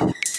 you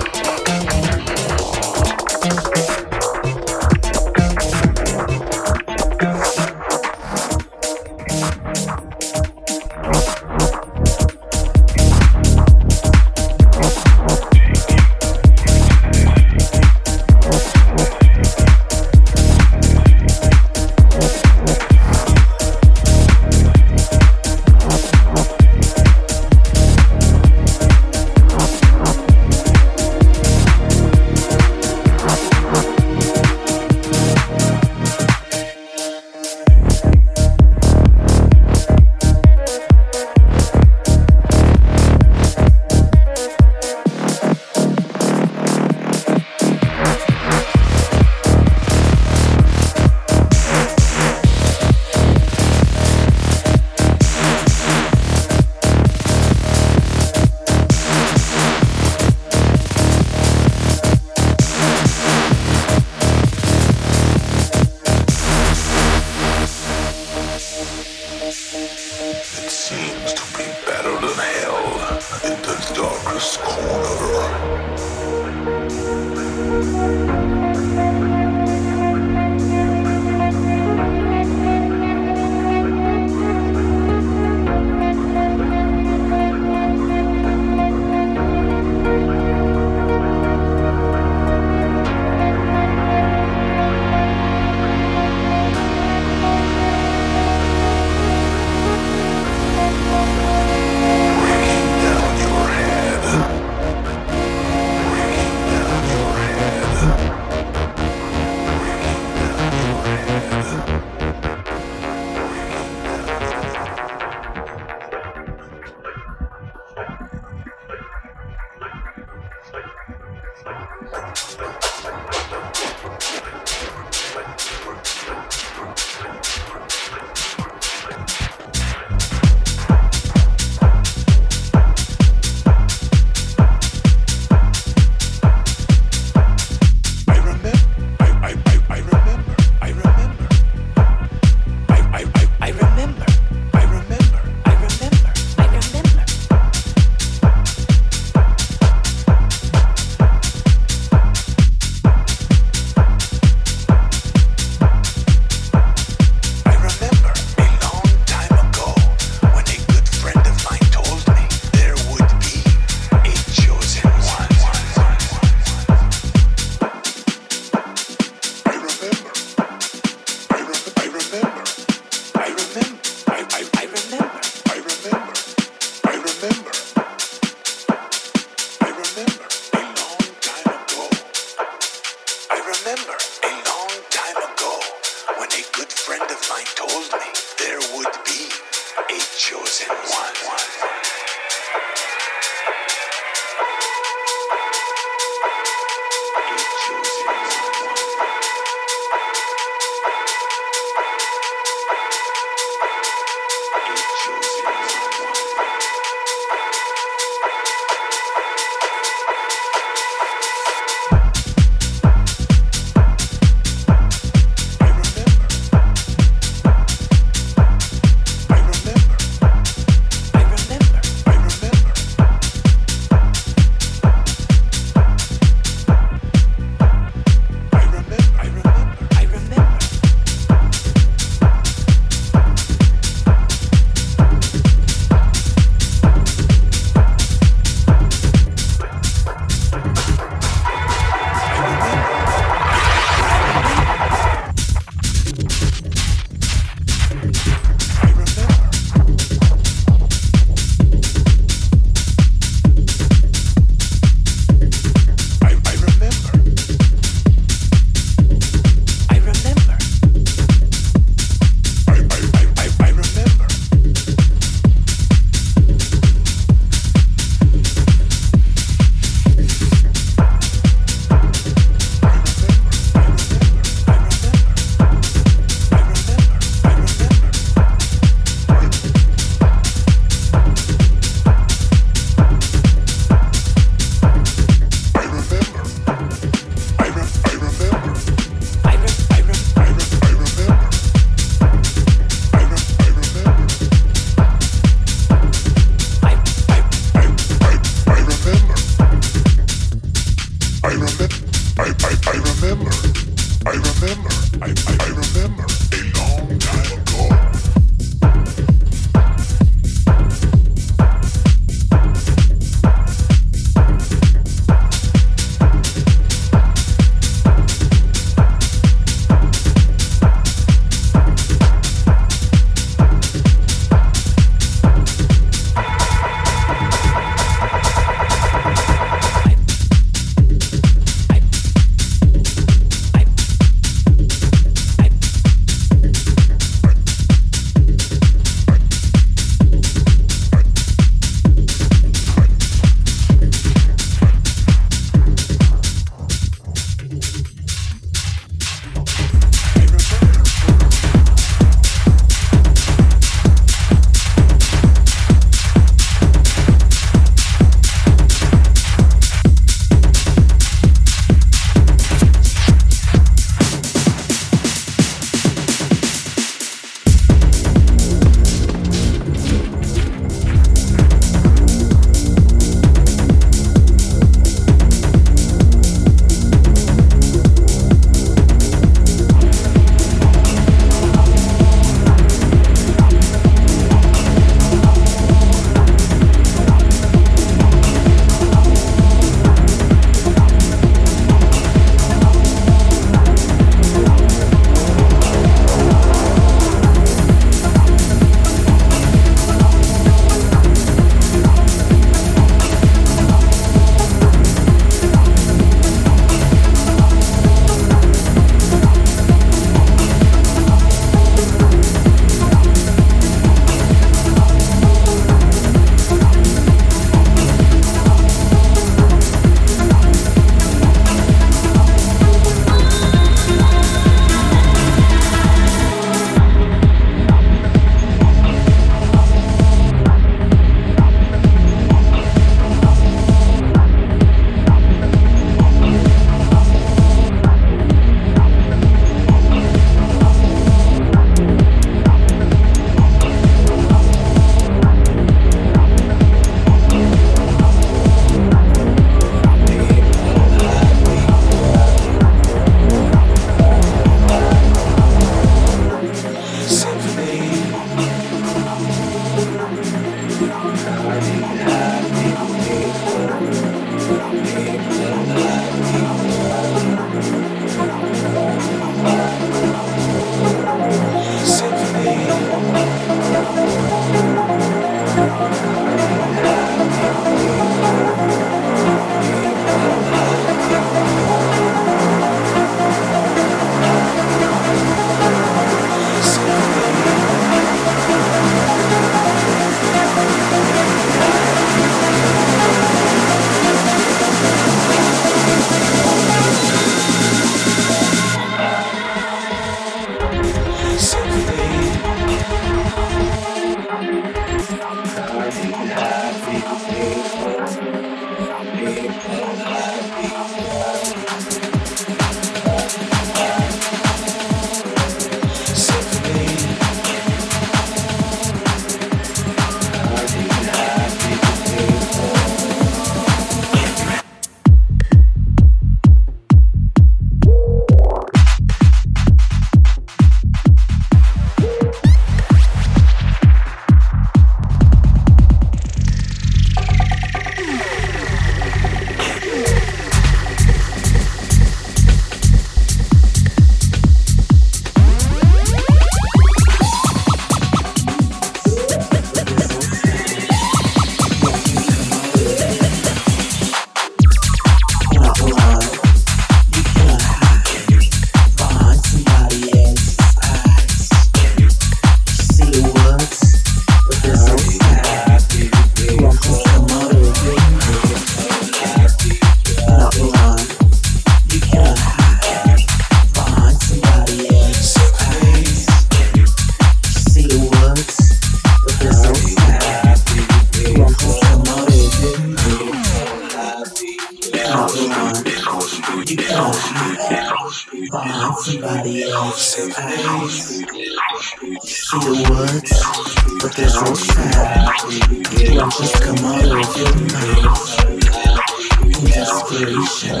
creation,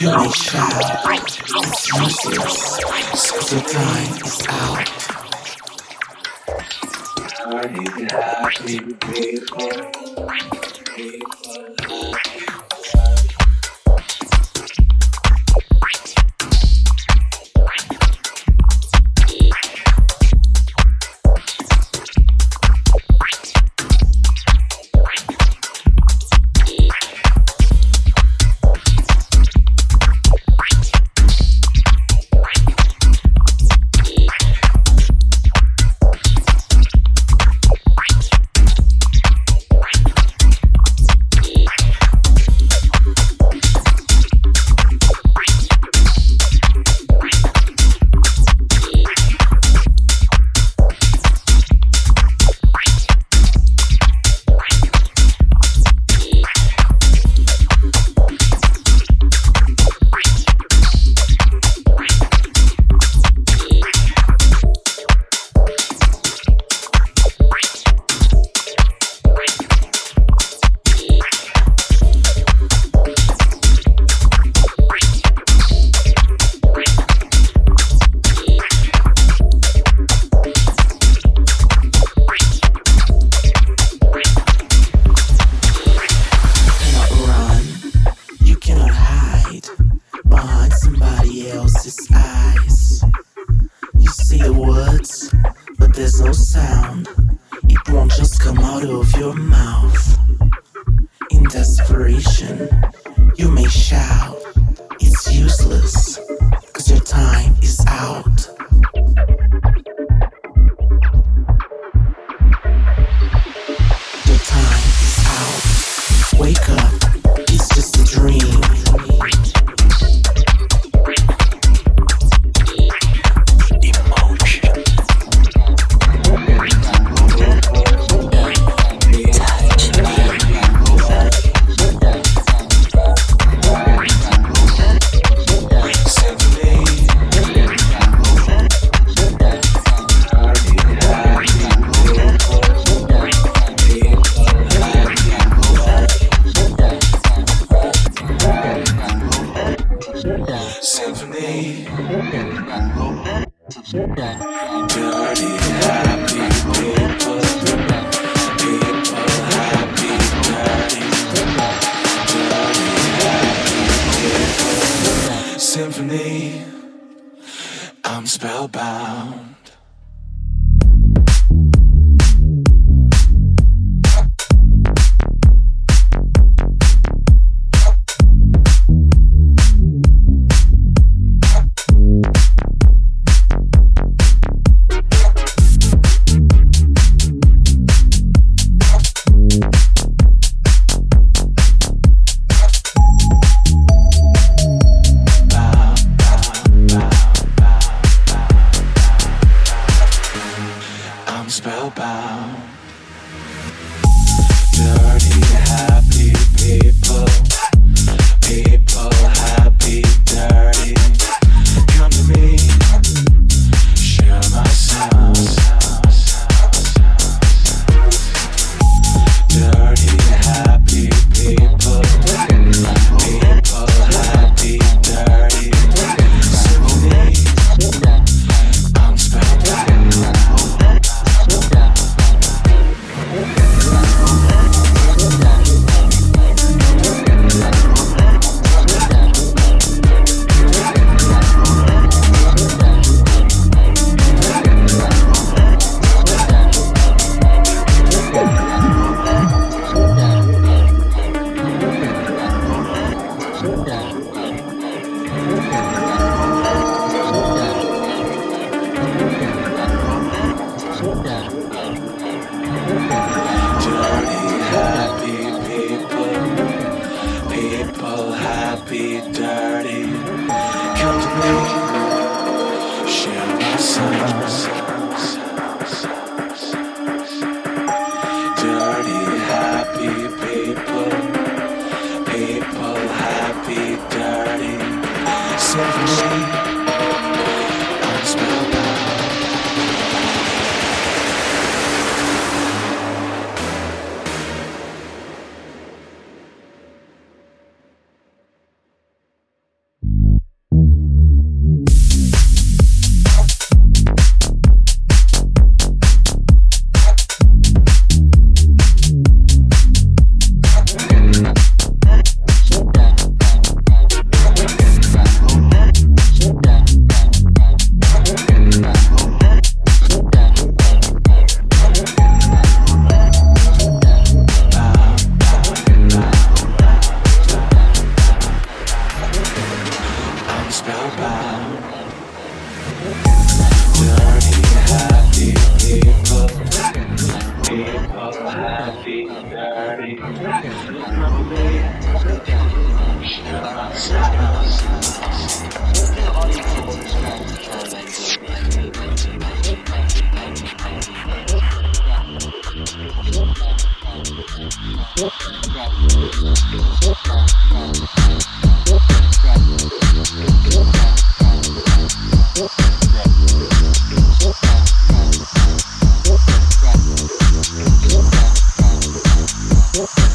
your child is useless. The time is out. I need happy people. people. Yeah.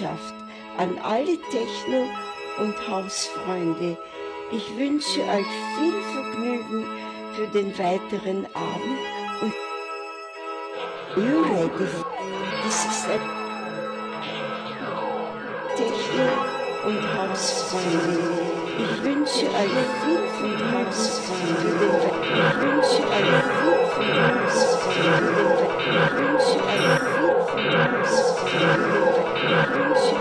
Botschaft an alle Techno- und Hausfreunde. Ich wünsche euch viel Vergnügen für den weiteren Abend und you ready? Das ist ein Techno- und Hausfreunde. Ich wünsche euch viel und Hausfreunde. Ich wünsche euch viel und Hausfreunde. Ich wünsche euch viel und Hausfreunde.